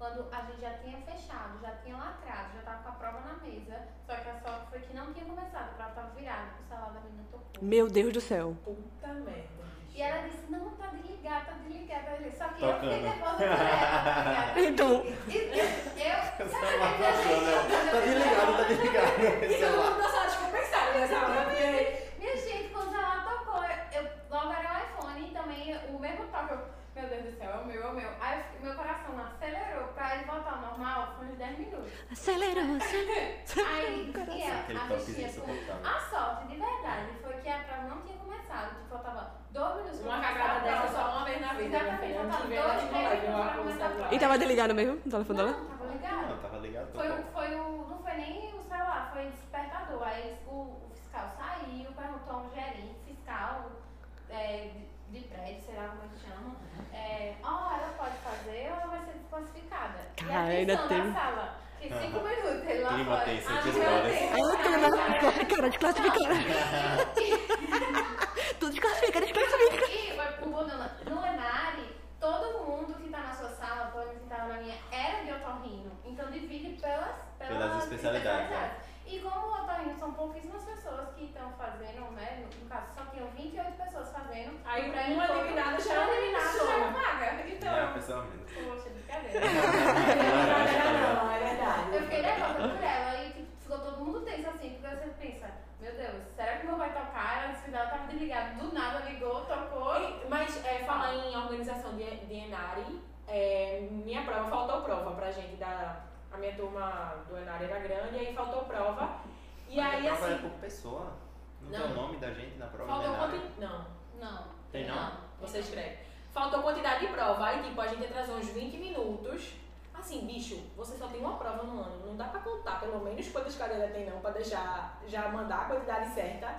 Quando a gente já tinha fechado, já tinha lacrado, já tava com a prova na mesa. Só que a sorte foi que não tinha começado, a prova tava virada, o celular da menina tocou. Meu Deus do céu. Puta merda. E ela disse, não, tá desligado, tá desligado, tá desligado. Só que eu fiquei Tocando. nervosa por ela, tá ligado? Então, E eu, eu, sabe jeito? Tá desligado, tá desligado. E todo mundo da sala descompensado nessa hora, porque. Minha gente, quando ela tocou, eu, logo era o iPhone e também o mesmo toque. Eu, meu Deus do céu, é o meu, é o meu. Aí eu fiquei- meu coração acelerou pra ele voltar ao normal, foi uns 10 minutos. acelerou, acelerou. Aí, e a toquezinho bichinha, a sorte de verdade foi que a prova não tinha começado, tipo, faltava dois minutos pra Uma cagada a dessa só uma vez na vida. Exatamente. Ano faltava dois, três minutos pra começar a prova. E tava desligado mesmo o telefone dela? Não, tava ligado. Não, tava ligado. Foi, tocou. o- foi o. Não foi nem o celular, foi o despertador. Aí o, o fiscal saiu, perguntou a um gerente fiscal é, de, prédio, sei lá como é que chama. É, ó, ela pode fazer ou ela vai ser desclassificada? Cara, e a teve- da sala. Que cinco minutos ele lá Clima fora. tenso Ah, brothers. Deus. Ela tá desclassificada, desclassificada. Tudo desclassifica, desclassifica. E o Bonana, no Enari, todo mundo que tá na sua sala, pelo menos que tava na minha, era de otorrino. Então divide pelas, Pelas especialidades, né? E como o otorrino são pouquíssimas pessoas que estão fazendo, né? No, no caso, só tinham 28 pessoas fazendo. Aí uma eliminada já é eliminada pessoa. já é vaga. É, Então, pessoalmente. poxa, brincadeira. Não, é verdade. Eu fiquei nervosa por ela e tipo, ficou todo mundo tenso assim, porque você pensa, meu Deus, será que não vai tocar? Ela disse que ela tava desligada, do nada ligou, tocou. E- Mas é, falar em organização de, de Enari, é, minha prova, faltou prova pra gente da. A minha turma do Enari era grande, aí faltou prova. E Mas aí a prova é assim. por pessoa. Não, Não. tem o nome da gente na prova Faltou quanti... Não, Não. Tem não? você escreve. Faltou quantidade de prova. Aí tipo, a gente atrasou uns 20 minutos. Assim, bicho, você só tem uma prova no ano. Não dá pra contar pelo menos quantas cadeiras tem não, pra deixar já mandar a quantidade certa.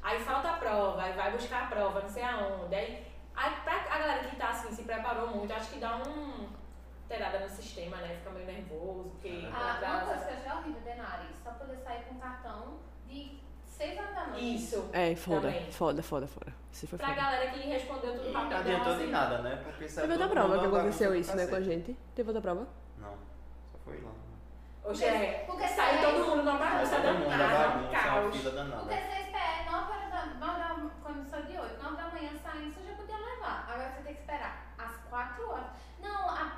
Aí falta a prova, aí vai buscar a prova, não sei aonde. Aí, aí pra a galera que tá assim, se preparou muito, acho que dá um alterada no sistema, né? Fica meio nervoso, porque Ah, uma coisa que eu achei horrível, Denari, só poder sair com cartão de 6 horas da noite. Isso. É, foda, Também. foda, foda, foda. Isso foi Pra foda. galera que respondeu tudo E não rapidão. adiantou de assim. nada, né? Porque saiu Teve outra prova que aconteceu isso, né, com a gente. Teve outra prova? Não, só foi lá. Oxe, é, Porque sai sai- todo mundo numa bagunça danada, um caos. Porque danada. 6PE, 9 horas da, 9 da comissão de 8, 9 da manhã saindo, você já podia levar. Agora você tem que esperar às 4 horas. Não, a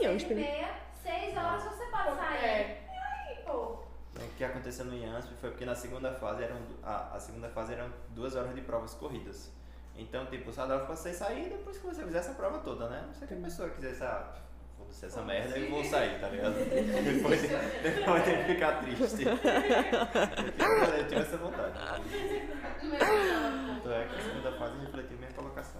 prova acaba às Ih, eu 6 e esperei. meia, 6 horas você pode sair. É. E aí, pô, Então, o que aconteceu no IANSP foi porque na segunda fase eram a, a segunda fase eram duas horas de provas corridas. Então, tipo, só dava pra você sair depois que você fizesse a prova toda, né? Não sei que a pessoa quisesse, ah, foda-se essa merda e vou sair, tá ligado? depois, depois tem que ficar triste. Eu tive essa vontade. Então é que a segunda fase refletiu minha colocação.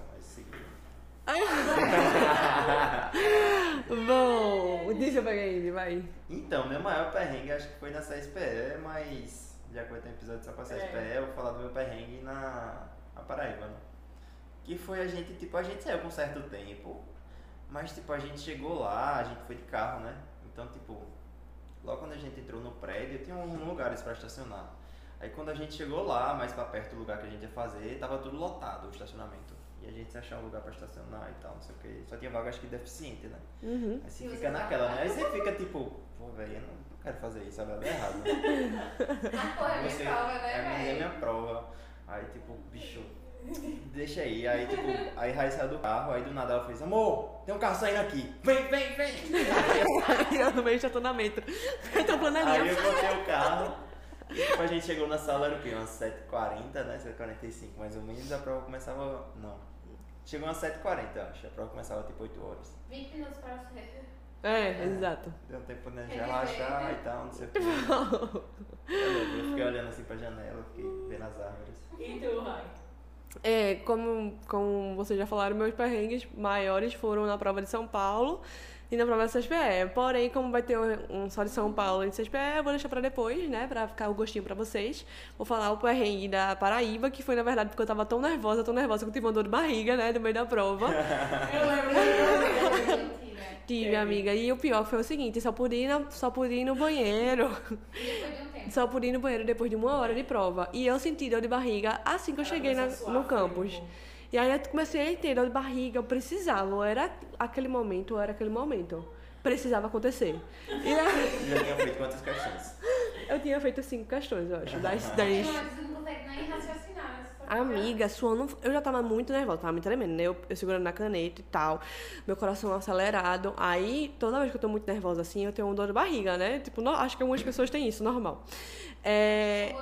Bom, diz eu peguei ele, vai. Então, meu maior perrengue acho que foi na CSPE, mas já que ter um episódio só pra CSPE, eu vou falar do meu perrengue na, na Paraíba, né? Que foi a gente, tipo, a gente saiu com certo tempo, mas tipo, a gente chegou lá, a gente foi de carro, né? Então, tipo, logo quando a gente entrou no prédio, tinha um lugares pra estacionar. Aí quando a gente chegou lá, mais pra perto do lugar que a gente ia fazer, tava tudo lotado o estacionamento. E a gente se achar um lugar pra estacionar e tal, não sei o que. Só tinha vaga acho que deficiente, né? Uhum. Aí você E fica você naquela, né? Aí você fica tipo, pô, velho, eu não quero fazer isso, sabe? É errado. a porra é minha Você- prova, é, né, minha, é minha prova. Aí, tipo, bicho, deixa aí. Aí, tipo, aí Rai saiu do carro, aí do nada ela fez, amor, tem um carro saindo aqui. Vem, vem, vem. Eu no meio de estacionamento. Eu tô Aí planelinha. eu botei o carro. Tipo, a gente chegou na sala, era o quê? Umas 7h40, né? 7h45 mais ou menos. A prova começava, não. Chegou umas 7h40, eu acho. A prova começava, tipo, 8 horas. 20 minutos pra você. É, exato. Deu um tempo né, de relaxar e tal, não sei o que. Eu fiquei olhando assim pra janela, fiquei vendo as árvores. E tu, Rai? É, como, como vocês já falaram, meus perrengues maiores foram na prova de São Paulo e na prova da CSPE. Porém, como vai ter um, um só de São Paulo e de CSPE, eu vou deixar pra depois, né? Pra ficar o gostinho pra vocês. Vou falar o perrengue da Paraíba, que foi, na verdade, porque eu tava tão nervosa, tão nervosa que eu tive uma dor de barriga, né? No meio da prova. Eu lembro. Tive, amiga. E o pior foi o seguinte, só pude ir, na- só pude ir no banheiro. Depois de um tempo. Só pude ir no banheiro depois de uma hora de prova. E eu senti dor de barriga assim que eu Ela cheguei na- no campus. frio. E aí eu comecei a ter dor de barriga, eu precisava, ou era aquele momento, ou era aquele momento. Precisava acontecer. E aí, Já tinha feito quantas questões? eu tinha feito cinco questões, eu acho. Das, das... você não consegue nem raciocinar. Amiga, suando. Eu já tava muito nervosa, tava me tremendo, né? Eu, eu segurando na caneta e tal, meu coração acelerado. Aí, toda vez que eu tô muito nervosa assim, eu tenho um dor de barriga, né? Tipo, no- acho que algumas pessoas têm isso, normal. É.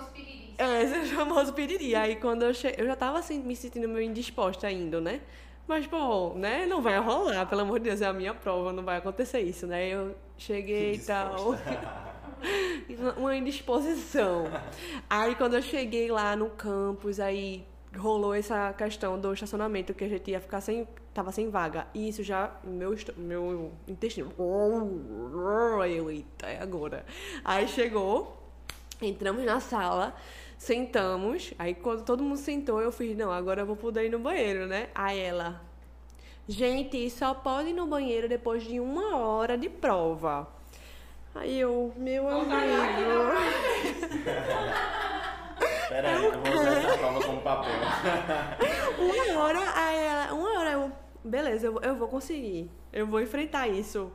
É, esse é o famoso piriri. Aí quando eu cheguei, eu já tava assim, me sentindo meio indisposta ainda, né? Mas, pô, né? Não vai rolar, pelo amor de Deus, é a minha prova, não vai acontecer isso, né? Eu cheguei e tal. uma indisposição. Aí quando eu cheguei lá no campus, aí rolou essa questão do estacionamento que a gente ia ficar sem. Tava sem vaga. E isso já. Meu, meu intestino. Eu, eita, é agora. Aí chegou. Entramos na sala, sentamos. Aí quando todo mundo sentou, eu fiz, não, agora eu vou poder ir no banheiro, né? Aí ela, gente, só pode ir no banheiro depois de uma hora de prova. Aí eu, meu aqui, amigo. Pera aí, que eu vou usar essa prova como papel. Uma hora, aí ela, uma hora eu, beleza, eu, eu vou conseguir. Eu vou enfrentar isso.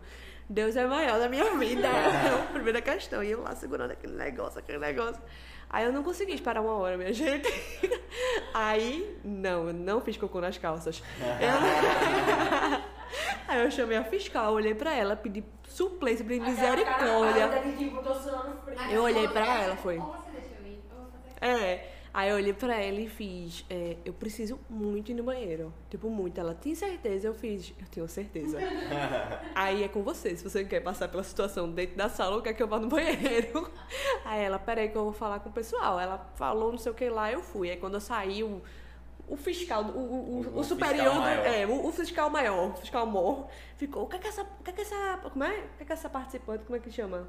Deus é maior da minha vida. É a primeira questão. E eu lá segurando aquele negócio, aquele negócio. Aí eu não consegui esperar uma hora, minha gente. Aí, não, eu não fiz cocô nas calças. Eu- Aí eu chamei a fiscal, olhei pra ela, pedi suplência, pedi misericórdia. Tipo, Eu olhei pra ela, foi. É. Aí eu olhei pra ela e fiz, é, eu preciso muito ir no banheiro. Tipo, muito. Ela, tem certeza? Eu fiz, eu tenho certeza. Aí é com você, se você quer passar pela situação dentro da sala ou quer que eu vá no banheiro. Aí ela, peraí que eu vou falar com o pessoal. Ela falou não sei o que lá, eu fui. Aí quando eu saí, o, o fiscal, o, o, o- O- superior, fiscal do- é, o, o fiscal maior, o fiscal mor, ficou, o que é que essa, o que é que essa, como é? O que é que essa participante, como é que chama?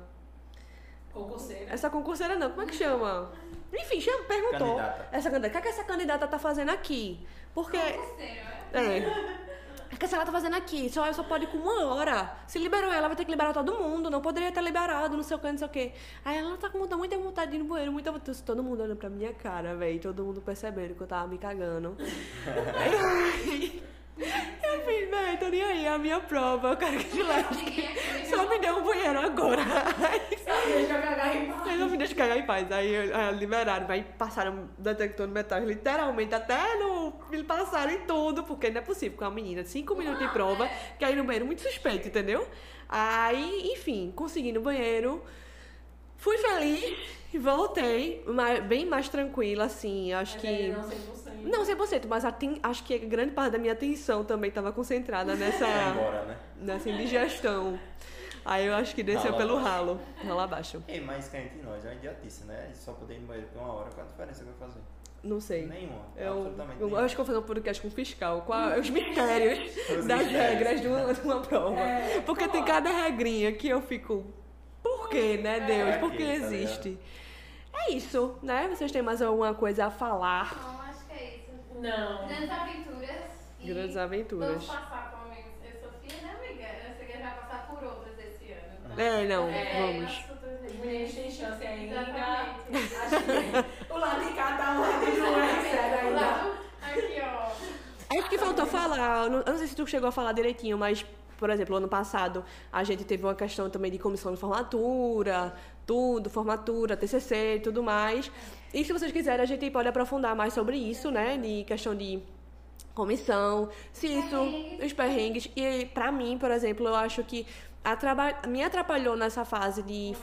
Concurseira. Essa concurseira não, como é que chama? Enfim, chama, perguntou. Candidata. Essa candidata, o que, é que essa candidata tá fazendo aqui? Porque. Concurseiro, é? É. O que ela tá fazendo aqui? Só, só pode ir com uma hora. Se liberou ela, vai ter que liberar todo mundo. Não poderia ter liberado, não sei o que, não sei o que. Aí ela tá com muita, muita vontade de ir no banheiro, muita vontade. Todo mundo olhando pra minha cara, velho. Todo mundo percebendo que eu tava me cagando. Aí eu, fiz, velho, tô nem aí, é a minha prova. Eu quero que te leve. Só me dê um banheiro agora. Aí, não me deixa cagar em paz. Aí eh, liberaram, aí passaram detector de metais, literalmente, até no. Me passaram em tudo, porque não é possível com uma menina de 5 minutos de prova, que aí no banheiro muito suspeito, entendeu? Aí, enfim, consegui no banheiro. Fui feliz e voltei, bem mais tranquila, assim. Acho que. Não 100%. Não 100%, mas acho que grande parte da minha atenção também estava concentrada nessa, embora, né? nessa indigestão. Aí eu acho que desceu Ralo pelo abaixo. ralo, ralo abaixo. Ei, mas cá entre nós, é uma idiotice, né? Só poder ir no banheiro por uma hora, qual a diferença que vai fazer? Não sei. Nenhuma. Eu, absolutamente eu nenhuma. acho que eu vou fazer um podcast com o fiscal, qual os mistérios Os das mistérios. regras de uma, de uma prova. É, Porque tem cada regrinha que eu fico. Por quê, né, Deus? Pra Por que tá existe? É isso, né? Vocês têm mais alguma coisa a falar? Não, é. Grandes aventuras. e Grandes aventuras. Vamos passar, pelo menos, eu e Sofia, né, amiga? Eu sei que a gente vai passar por outras esse ano. É, não, É, vamos. meninos têm chance ainda. Acho que o lado de cá tá um lado de não é sério ainda. Aqui, ó. Acho que faltou falar, eu não sei se tu chegou a falar direitinho, mas, por exemplo, ano passado a gente teve uma questão também de comissão de formatura, tudo, formatura, TCC e tudo mais. E se vocês quiserem, a gente pode aprofundar mais sobre isso, né? De questão de comissão, se isso, os perrengues. E pra mim, por exemplo, eu acho que atraba- me atrapalhou nessa fase de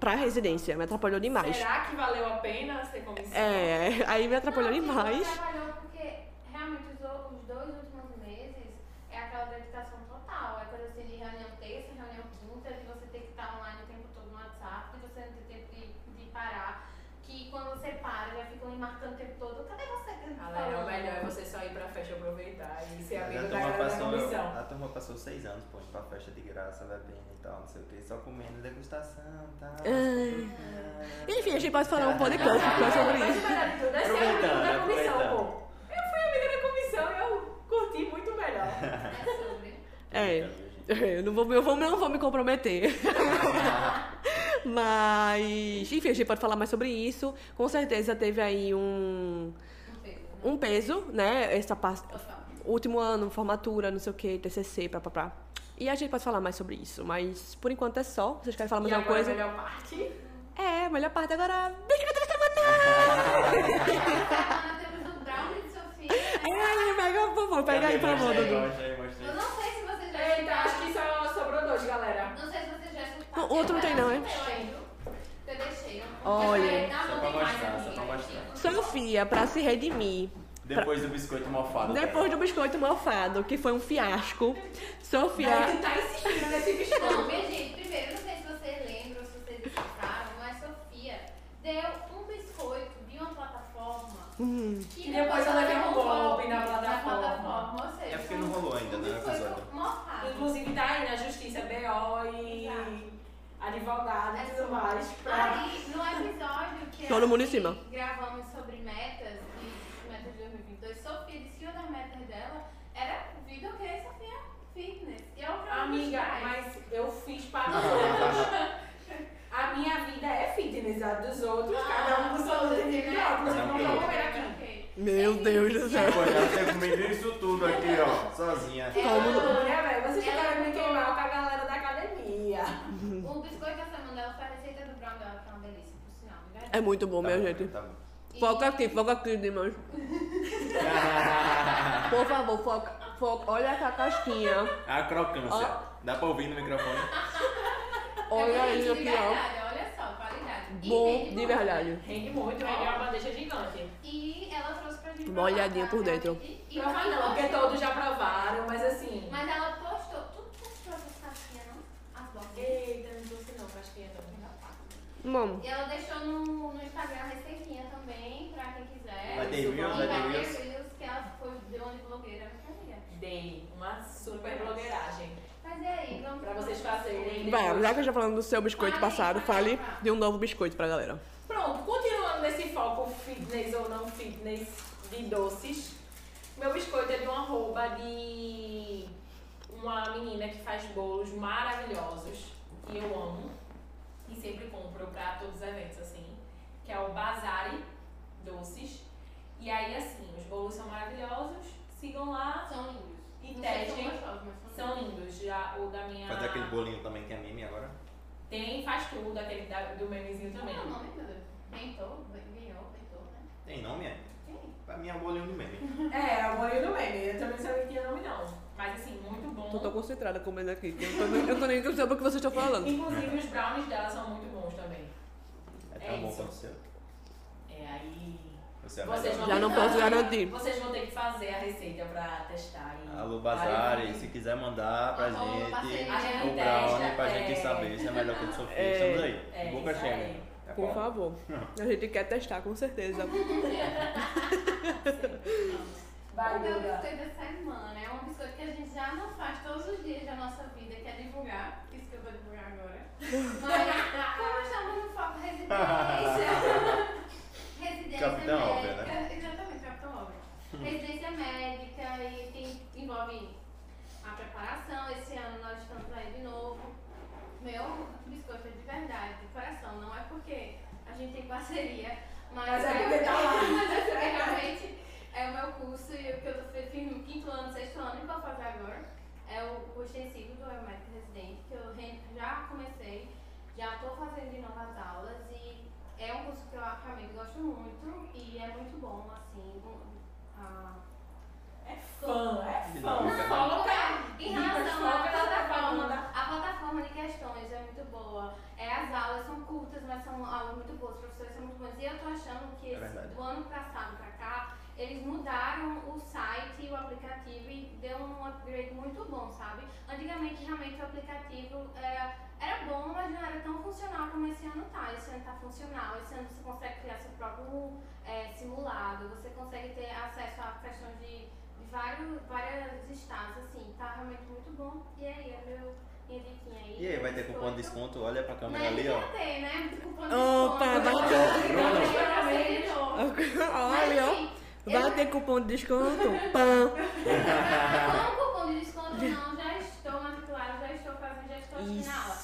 pra residência, me atrapalhou demais. Será que valeu a pena ser comissão? É, aí me atrapalhou Não, demais. Me atrapalhou porque realmente os, o- os dois últimos meses é aquela dedicação total. É coisa assim de reunião terça, reunião quinta, de você ter que estar online o tempo todo no WhatsApp, de você não ter tempo de, de parar. Que E quando você para, já ficam lhe marcando o tempo todo. Cadê você? Galera, o melhor é você só ir pra festa aproveitar e ser A amigo da turma, galera da passou, comissão. a turma passou seis anos, pô, indo pra festa de graça, bebendo e tal, não sei o que, só e. Ai. Enfim, a gente pode falar um podcast só sobre Mas isso. o melhor de tudo é ser da comissão, pô. Eu fui amiga da comissão e eu curti muito melhor. É sobre. É. Eu não vou, eu vou, não vou me comprometer. Mas, enfim, a gente pode falar mais sobre isso. Com certeza teve aí um, Um peso. né? um peso, né? Essa parte. Último ano, formatura, não sei o que, TCC, papapá. E a gente pode falar mais sobre isso. Mas por enquanto é só. Vocês querem falar mais e alguma agora coisa? a melhor parte. É, a melhor parte agora. Biscoito da semana! Semana temos o Brownie de Sofia. Ai, pega, por favor, pega aí, por favor, Dudu. Eu não sei se vocês já Eita, acho que só sobrou dois, galera. Não sei se vocês já escutaram. O outro não tem, não, hein? Eu deixei. Eu- Olha. Mostrar. Sofia, pra se redimir. Depois do biscoito mofado. Depois do biscoito mofado, que foi um fiasco, Sofia. Daí tu tá insistindo nesse Não, biscoito. minha gente, primeiro, eu não sei se vocês lembram, se vocês escutaram, mas Sofia deu um biscoito de uma plataforma Hum, que E depois eu levei um golpe na plataforma. plataforma, ou seja, É porque não rolou ainda, um né, biscoito mofado. Inclusive tá aí na justiça BO e Exato. advogado e tudo mais. Pra... Aí, no episódio que Todo mundo em cima. gravamos sobre metas 2022, Sofia disse que uma das metas dela era vida ok, Sofia Fitness. E é o que ela Amiga, mas eu fiz para os outros. A minha vida é fitness, a dos outros, cada um com sua luta individual. Inclusive, não vou comer aqui. Ok. meu Deus do céu. Pô, ela tem comido isso tudo aqui, ó, sozinha. Olha, velho, vocês já querem me queimar com a galera da academia. O biscoito da semana dela foi a receita do brown dela, que é uma delícia, por sinal, de verdade. É muito bom, Tá minha bom, gente. Tá bom. Foca aqui, foca aqui, Dimas. Por favor, foca, foca. Olha essa casquinha. A crocância. Dá pra ouvir no microfone? Olha é isso aqui, ó. verdade, olha só, qualidade. E Bom rende de muito. verdade. Rende muito, rende uma bandeja gigante. E ela trouxe pra gente. Molhadinho provar, por dentro. realmente. E e não, porque postou. todos já provaram, mas assim. Mas ela postou. Tu postou essas casquinhas, não? As bolas. Eita, não trouxe não, casquinha também. Bom, E ela deixou no, no Instagram a receitinha também. Vai ter Isso, reels, vai ter reels. que ela foi deu uma de blogueira. Dei uma super blogueiragem. Mas e aí, vamos Pra vocês fazerem. vai, já que eu já falando do seu biscoito passado, fale de um novo biscoito pra galera. Pronto, continuando nesse foco fitness ou não fitness de doces, meu biscoito é de uma roupa de uma menina que faz bolos maravilhosos e eu amo e sempre compro pra todos os eventos assim, que é o Bazari Doces. E aí assim, os bolos são maravilhosos, sigam lá, São lindos. E Não testem. são gostosos, mas são lindos. Já o da minha Fazer aquele bolinho também que é meme agora. tem, faz tudo, aquele da- do memezinho também. Qual é o nome, meu Deus? Bentou? Ganhou, bentou, né? Tem nome, é? Tem. Pra mim é um bolinho de meme. É, é o bolinho do meme. Eu também não sabia que tinha nome não. Mas assim, muito bom. Eu tô concentrada comendo aqui. Eu tô, nem- eu tô nem sabendo o que vocês estão falando. Inclusive os brownies dela são muito bons também. É É tão bom quanto o seu. É, aí. Você é Vocês vão Já ter não que posso fazer- garantir. Vocês vão ter que fazer a receita pra testar. E... Alô, Bazari, se quiser mandar pra Alô, gente parceria. A gente o brownie pra é. gente saber se é melhor que o Sofia. É. Estamos aí. É, Boca cheia. aí. Tá Por bom? favor. A gente quer testar, com certeza. Vai, o meu biscoito da semana é um biscoito que a gente já não faz todos os dias da nossa vida, que é divulgar. Isso que eu vou divulgar agora. Mas, como estamos no foco residência. Residência Capitão Obra, médica. né? Exatamente, Capitão Obra. Residência médica e tem, envolve a preparação. Esse ano nós estamos aí de novo. Meu biscoito é de verdade, de coração. Não é porque a gente tem parceria, mas, Mas é porque tá lá. mas é realmente é o meu curso e o que eu tô, fiz no quinto ano, sexto ano e vou fazer agora. É o, o extensivo do Aeromédico Residente, que eu já comecei, já estou fazendo de novas aulas e é um curso que eu realmente gosto muito e é muito bom, assim. um- a- É fã, é fã. droga. Foca em relação à plataforma, a plataforma de questões é muito boa. É, as aulas são curtas, mas são aulas muito boas, os professores são muito bons. E eu tô achando que É esse- do ano passado pra cá, eles mudaram o site e o aplicativo e deu um upgrade muito bom, sabe? Antigamente, realmente, o aplicativo era, era bom, mas não era tão funcional como esse ano tá. Esse ano tá funcional, esse ano você consegue criar seu próprio é, simulado, você consegue ter acesso a questões de, de vários, vários estados, assim, tá realmente muito bom. E aí, é meu, minha diquinha aí. E aí, vai ter cupom de desconto? Olha pra câmera Mas ali, ó. ter, né? Cupom de Opa, desconto. bacana. Mas, Olha, ó. assim, Vai eu- ter cupom de desconto? Pam. Com cupom de desconto, não, já estou matriculada, já estou fazendo, já estou na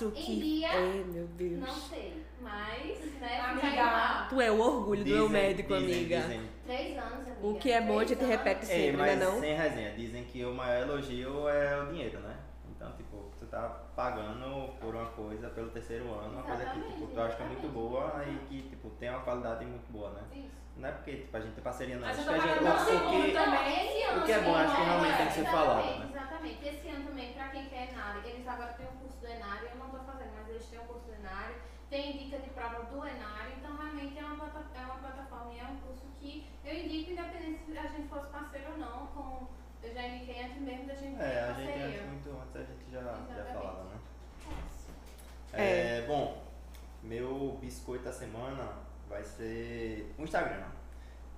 Em que dia, é, meu Deus. não sei, mas, né, Amiga. Tu é o orgulho do meu Dizem- médico, dizem- amiga. dizem- Três anos, amiga. O que é bom a gente repete Ei, sempre, né mas não? sem resenha, dizem que o maior elogio é o dinheiro, né? Então, tipo, tu tá pagando por uma coisa pelo terceiro ano, uma coisa que Exatamente, tipo, tu acha que é muito exatamente. boa e que tipo, tem uma qualidade muito boa, né? Isso. Não é porque tipo, a gente tem parceria, não. Eu que a gente, pagando o, que, também. o que é bom, acho que sim, realmente tem que ser falado, exatamente, né? Exatamente. Esse ano também, pra quem quer Enare, eles agora têm um do Enare, eu não tô fazendo, mas eles têm um curso do Enare, tem dica de prova do Enare, então realmente é uma, é uma plataforma e é um curso que eu indico, independente se a gente fosse parceiro ou não, como eu já indiquei antes mesmo da gente ter É, a gente antes, muito antes a gente já, já falava, né? É. É, bom, meu biscoito da semana vai ser o Instagram.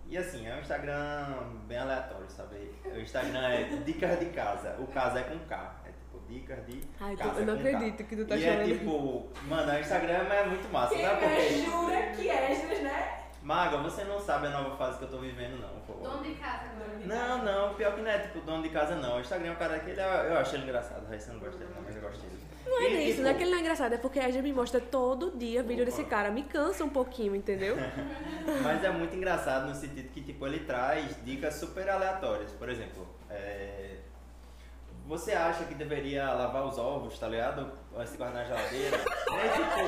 E assim, é um Instagram bem aleatório, sabe? O Instagram é Dicas de Casa. O casa é com K. É Dicas de Ai, tu- Casa. eu não acredito que tu tá e chamando. é tipo, mano, o Instagram é muito massa, Quem por me quê? jura que extras, né? Maga, você não sabe a nova fase que eu tô vivendo, não. pô. Dono de casa agora. Não, não, pior que não é tipo dono de casa, não. O Instagram é um cara que ele é, eu acho ele engraçado. Raíssa não gosta dele, não, mas eu gosto dele. Não é E, isso, tipo, não é que ele não é engraçado, é porque a gente me mostra todo dia vídeo Opa. desse cara. Me cansa um pouquinho, entendeu? Mas é muito engraçado no sentido que tipo, ele traz dicas super aleatórias. Por exemplo, é, você acha que deveria lavar os ovos, tá ligado? Antes de guardar na geladeira? é tipo,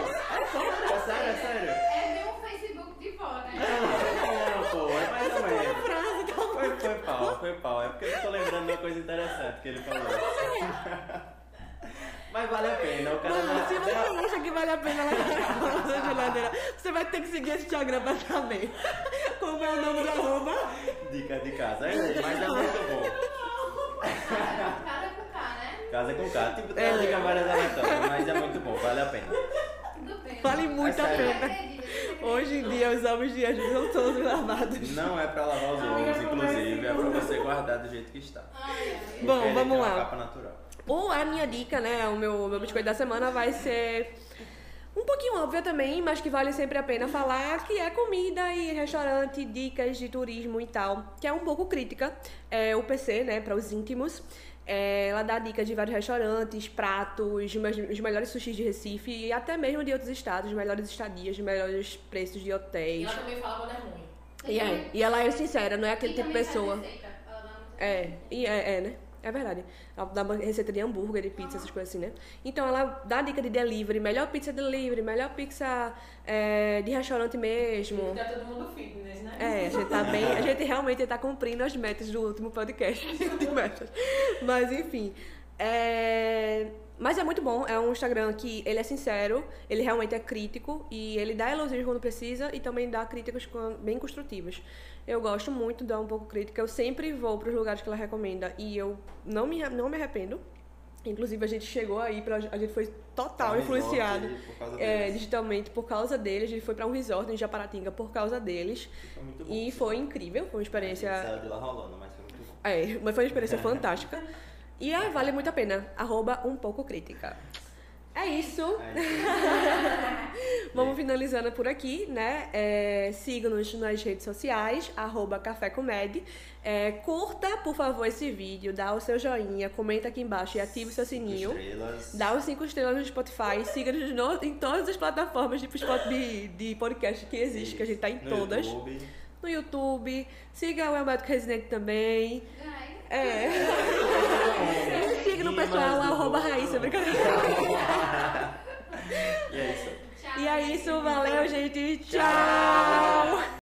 é sério, é sério. É ver um Facebook de vó, né? Não, não, pô, é mais ou menos. Frase, Foi, foi pau, foi pau. É porque eu tô lembrando de uma coisa interessante que ele falou. Mas vale a pena, o cara Mano, se você acha que vale a pena lavar na geladeira, você vai ter que seguir esse Instagram pra saber. Como é o nome do arroba? Dica de casa, é, mas é muito bom. Cada com K, né? Casa com K, tipo, tem É. uma dica várias aleatórias, mas é muito bom, vale a pena. Tudo bem. Vale muito a É sério. pena. Hoje em dia, os ovos de hoje são todos lavados. Não é pra lavar os ovos, é inclusive, é pra você guardar do jeito que está. Bom, ele vamos tem uma lá. capa natural. Ou a minha dica, né? O meu, meu biscoito da semana vai ser um pouquinho óbvia também, mas que vale sempre a pena falar, que é comida e restaurante, dicas de turismo e tal, que é um pouco crítica. É o PC, né, para os íntimos. É, ela dá dicas de vários restaurantes, pratos, os me- os melhores sushis de Recife e até mesmo de outros estados, os melhores estadias, os melhores preços de E hotéis. ela também fala quando é ruim. E, é, e ela é sincera, não é aquele E tipo de pessoa. receita, ela dá É, e é, é, né? É verdade. Ela dá uma receita de hambúrguer, de pizza, essas coisas assim, né? Então ela dá dica de delivery, melhor pizza delivery, melhor pizza é, de restaurante mesmo. Tá todo mundo fitness, né? É, a gente tá bem. A gente realmente tá cumprindo as metas do último podcast de metas. Mas enfim. É... Mas é muito bom, é um Instagram que ele é sincero, ele realmente é crítico e ele dá elogios quando precisa e também dá críticas bem construtivas. Eu gosto muito de dar um pouco crítica, eu sempre vou para os lugares que ela recomenda e eu não me, não me arrependo. Inclusive a gente chegou aí, pra, a gente foi total influenciado por é, digitalmente por causa deles. A gente foi para um resort em Japaratinga por causa deles. Foi muito bom. E foi incrível, foi uma A gente experiência. saiu de lá rolando, mas foi muito bom. É, mas foi uma experiência fantástica. E ah, vale muito a pena. Arroba um pouco crítica. É isso. É isso. Vamos finalizando por aqui, né? É, Siga-nos nas redes sociais, arroba Café Comed. É, curta, por favor, esse vídeo, dá o seu joinha, comenta aqui embaixo e ative o seu sininho. Estrelas. Dá os cinco estrelas no Spotify, siga-nos no- em todas as plataformas de, de, de podcast que existe, que a gente tá em No todas. YouTube. No YouTube, siga o El Médico Residente também. É. Me siga no pessoal, arroba Raíssa, brincadeira. E é isso. E é isso, valeu, gente. Tchau!